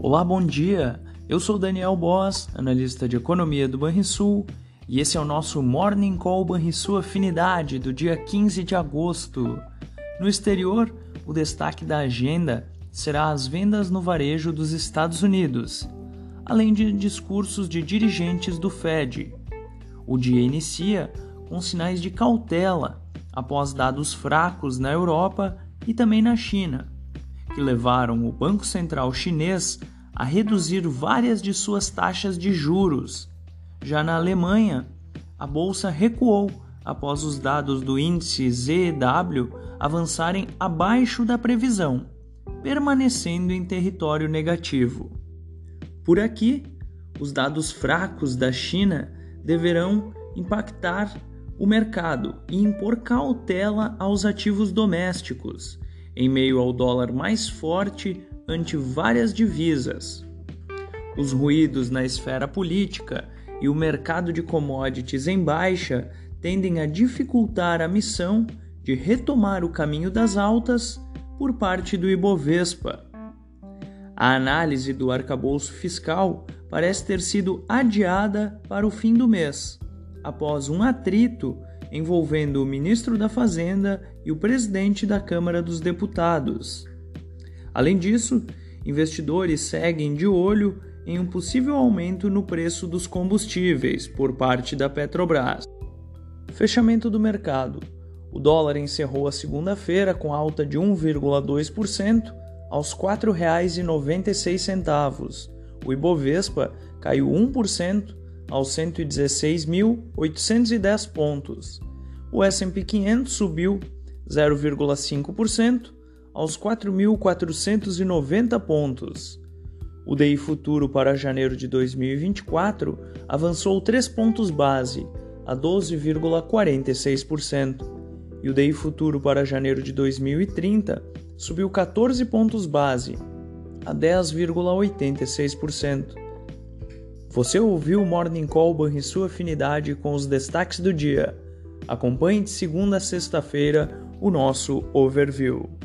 Olá, bom dia. Eu sou Daniel Boss, analista de economia do Banrisul, e esse é o nosso Morning Call Banrisul Afinidade do dia 15 de agosto. No exterior, o destaque da agenda será as vendas no varejo dos Estados Unidos, além de discursos de dirigentes do Fed. O dia inicia com sinais de cautela após dados fracos na Europa e também na China que levaram o Banco Central chinês a reduzir várias de suas taxas de juros. Já na Alemanha, a bolsa recuou após os dados do índice ZEW avançarem abaixo da previsão, permanecendo em território negativo. Por aqui, os dados fracos da China deverão impactar o mercado e impor cautela aos ativos domésticos em meio ao dólar mais forte ante várias divisas. Os ruídos na esfera política e o mercado de commodities em baixa tendem a dificultar a missão de retomar o caminho das altas por parte do Ibovespa. A análise do arcabouço fiscal parece ter sido adiada para o fim do mês, após um atrito envolvendo o ministro da Fazenda e o presidente da Câmara dos Deputados. Além disso, investidores seguem de olho em um possível aumento no preço dos combustíveis por parte da Petrobras. Fechamento do mercado. O dólar encerrou a segunda-feira com alta de 1,2% aos R$ 4,96. O Ibovespa caiu 1% aos 116.810 pontos. O S&P 500 subiu 0,5% aos 4.490 pontos. O DI futuro para janeiro de 2024 avançou 3 pontos base, a 12,46%, e o DI futuro para janeiro de 2030 subiu 14 pontos base, a 10,86%. Você ouviu o Morning Call e sua afinidade com os destaques do dia. Acompanhe de segunda a sexta-feira o nosso overview.